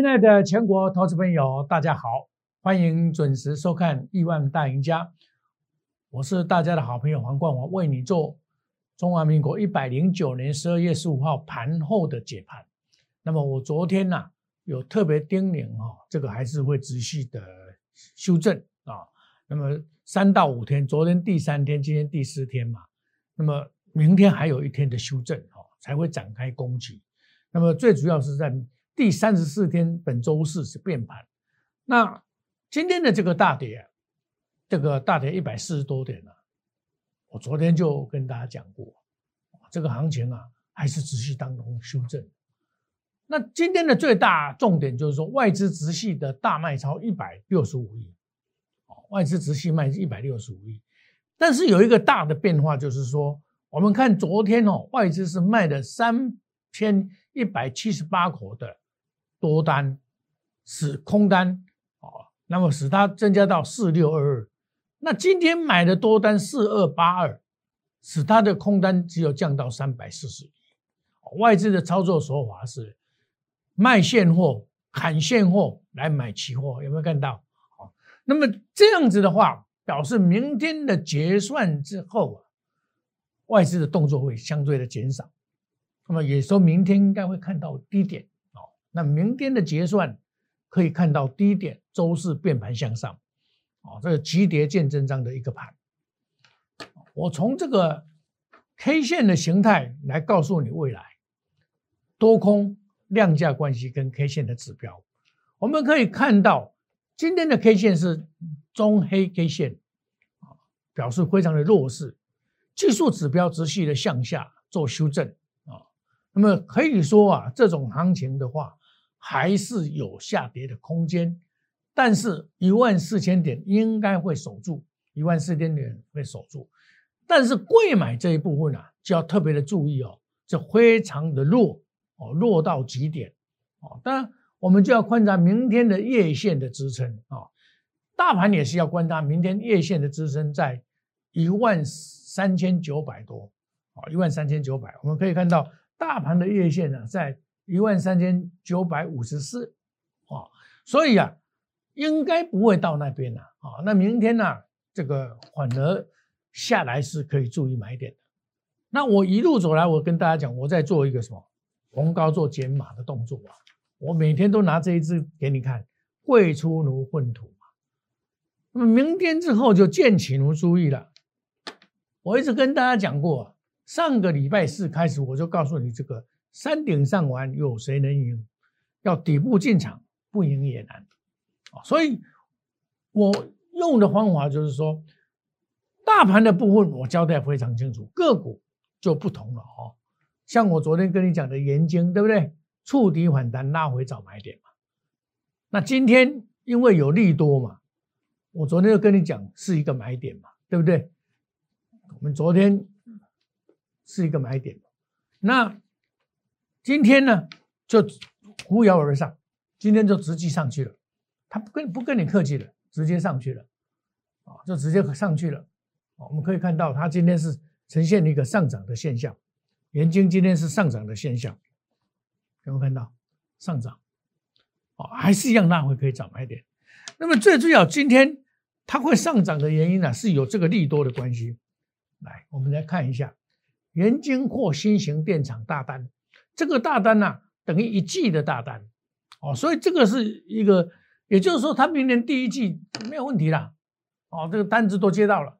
亲爱的全国投资朋友，大家好，欢迎准时收看《亿万大赢家》，我是大家的好朋友黄冠华，为你做中华民国一百零九年十二月十五号盘后的解盘。那么我昨天呢，有特别叮咛哈，这个还是会持续的修正啊。那么三到五天，昨天第三天，今天第四天嘛，那么明天还有一天的修正哈，才会展开攻击。那么最主要是在。第三十四天，本周四是变盘。那今天的这个大跌，这个大跌一百四十多点了。我昨天就跟大家讲过，这个行情啊，还是持续当中修正。那今天的最大重点就是说，外资直系的大卖超一百六十五亿，外资直系卖一百六十五亿。但是有一个大的变化，就是说，我们看昨天哦，外资是卖的三千一百七十八口的。多单使空单啊，那么使它增加到四六二二。那今天买的多单四二八二，使它的空单只有降到三百四十一。外资的操作手法是卖现货、砍现货来买期货，有没有看到？好，那么这样子的话，表示明天的结算之后啊，外资的动作会相对的减少。那么也说明天应该会看到低点。那明天的结算可以看到低点，周四变盘向上，啊，这个急跌见真章的一个盘。我从这个 K 线的形态来告诉你未来多空量价关系跟 K 线的指标。我们可以看到今天的 K 线是中黑 K 线，啊，表示非常的弱势，技术指标持续的向下做修正，啊，那么可以说啊，这种行情的话。还是有下跌的空间，但是一万四千点应该会守住，一万四千点会守住，但是贵买这一部分啊，就要特别的注意哦，这非常的弱哦，弱到极点哦。当然，我们就要观察明天的月线的支撑啊，大盘也是要观察明天月线的支撑在一万三千九百多啊，一万三千九百，我们可以看到大盘的月线呢在。一万三千九百五十四，啊，所以啊，应该不会到那边了，啊，那明天呢，这个反而下来是可以注意买点的。那我一路走来，我跟大家讲，我在做一个什么红高做减码的动作啊，我每天都拿这一支给你看，贵出奴混土嘛。那么明天之后就见起奴注意了。我一直跟大家讲过，上个礼拜四开始我就告诉你这个。山顶上玩，有谁能赢？要底部进场，不赢也难啊！所以，我用的方法就是说，大盘的部分我交代非常清楚，个股就不同了哦。像我昨天跟你讲的盐晶，对不对？触底反弹，拉回找买点嘛。那今天因为有利多嘛，我昨天就跟你讲是一个买点嘛，对不对？我们昨天是一个买点，那。今天呢，就扶摇而上，今天就直接上去了，他不跟不跟你客气了，直接上去了，啊，就直接上去了，我们可以看到它今天是呈现一个上涨的现象，元金今天是上涨的现象，有没有看到上涨？哦，还是一样拉回可以涨买点。那么最重要，今天它会上涨的原因呢，是有这个利多的关系。来，我们来看一下元金或新型电厂大单。这个大单呢，等于一季的大单，哦，所以这个是一个，也就是说，他明年第一季没有问题了，哦，这个单子都接到了，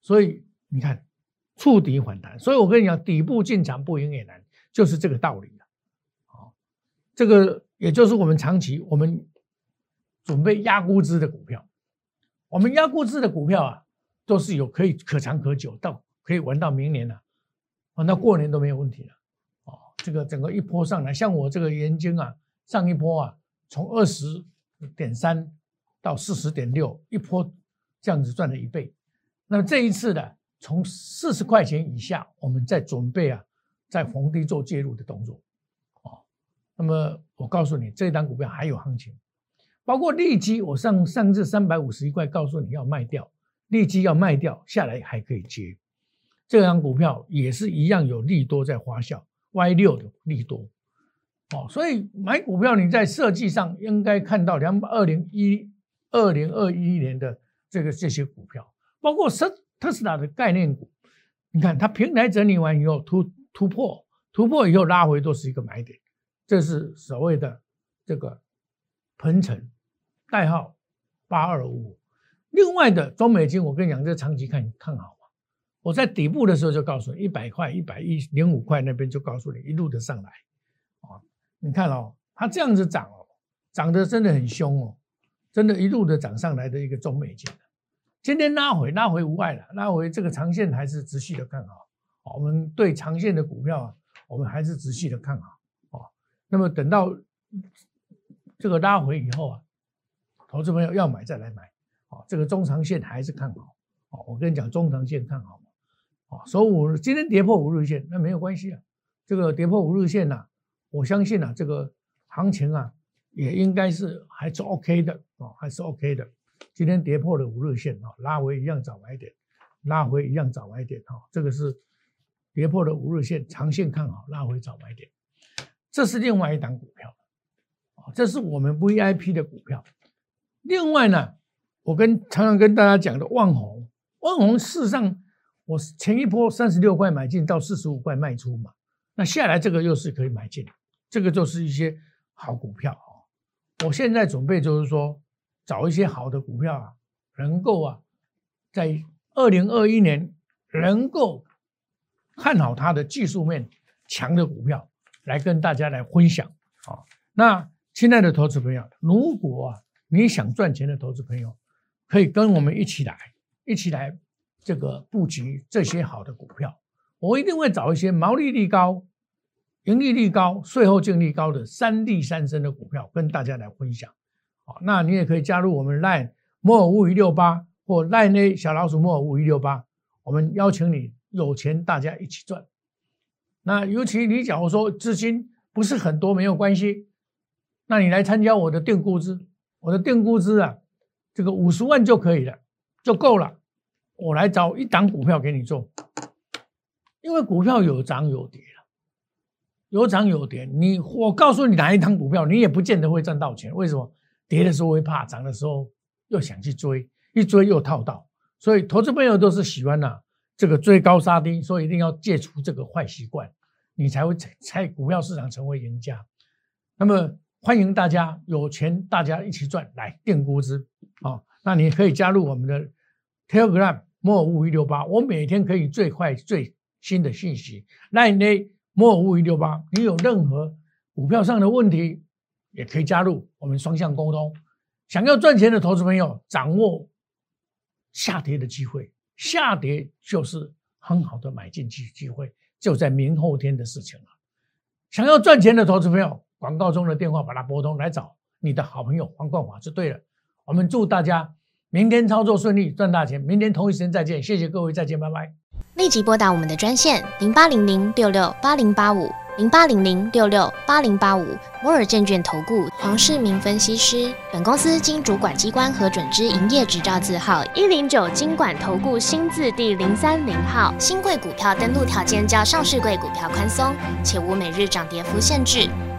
所以你看触底反弹，所以我跟你讲，底部进场不赢也难，就是这个道理了，哦，这个也就是我们长期我们准备压估值的股票，我们压估值的股票啊，都是有可以可长可久，到可以玩到明年了，玩到过年都没有问题了。这个整个一波上来，像我这个研究啊，上一波啊，从二十点三到四十点六，一波这样子赚了一倍。那么这一次呢，从四十块钱以下，我们在准备啊，在逢低做介入的动作。哦，那么我告诉你，这档股票还有行情，包括利基，我上上至三百五十一块，告诉你要卖掉，利基要卖掉下来还可以接。这档股票也是一样有利多在发酵。Y 六的利多，哦，所以买股票你在设计上应该看到两二零一二零二一年的这个这些股票，包括特特斯拉的概念股，你看它平台整理完以后突突破，突破以后拉回都是一个买点，这是所谓的这个鹏程，代号八二五。另外的中美金，我跟你讲，这长期看看好。我在底部的时候就告诉你，一百块、一百一零五块那边就告诉你，一路的上来，啊，你看哦，它这样子涨哦，涨得真的很凶哦，真的一路的涨上来的一个中美金，今天拉回拉回无碍了，拉回这个长线还是持续的看好，我们对长线的股票啊，我们还是持续的看好，哦，那么等到这个拉回以后啊，投资朋友要买再来买。哦，这个中长线还是看好。哦，我跟你讲，中长线看好嘛。哦，所以五今天跌破五日线，那没有关系啊。这个跌破五日线呐，我相信啊，这个行情啊，也应该是还是 OK 的哦，还是 OK 的。今天跌破了五日线啊，拉回一样早买点，拉回一样早买点啊。这个是跌破了五日线，长线看好，拉回早买点。这是另外一档股票，啊，这是我们 VIP 的股票。另外呢。我跟常常跟大家讲的万红，万红事实上，我前一波三十六块买进到四十五块卖出嘛，那下来这个又是可以买进，这个就是一些好股票啊。我现在准备就是说找一些好的股票啊，能够啊在二零二一年能够看好它的技术面强的股票来跟大家来分享啊。那亲爱的投资朋友，如果啊你想赚钱的投资朋友，可以跟我们一起来，一起来这个布局这些好的股票。我一定会找一些毛利率高、盈利率高、税后净利高的三利三升的股票跟大家来分享。好，那你也可以加入我们 Line 摩尔五一六八或 Line 小老鼠摩尔五一六八，我们邀请你有钱大家一起赚。那尤其你假如说资金不是很多没有关系，那你来参加我的定估值，我的定估值啊。这个五十万就可以了，就够了。我来找一档股票给你做，因为股票有涨有跌了，有涨有跌。你我告诉你哪一档股票，你也不见得会赚到钱。为什么？跌的时候会怕，涨的时候又想去追，一追又套到。所以投资朋友都是喜欢呐，这个追高杀低，所以一定要戒除这个坏习惯，你才会在股票市场成为赢家。那么。欢迎大家有钱，大家一起赚，来定估值啊！那你可以加入我们的 Telegram 莫五一六八，我每天可以最快最新的信息。那你莫五一六八，你有任何股票上的问题，也可以加入我们双向沟通。想要赚钱的投资朋友，掌握下跌的机会，下跌就是很好的买进机机会，就在明后天的事情了。想要赚钱的投资朋友。广告中的电话，把它拨通来找你的好朋友黄冠华就对了。我们祝大家明天操作顺利，赚大钱。明天同一时间再见，谢谢各位，再见，拜拜。立即拨打我们的专线零八零零六六八零八五零八零零六六八零八五摩尔证券投顾黄世明分析师。本公司经主管机关核准之营业执照字号一零九金管投顾新字第零三零号。新贵股票登录条件较上市贵股票宽松，且无每日涨跌幅限制。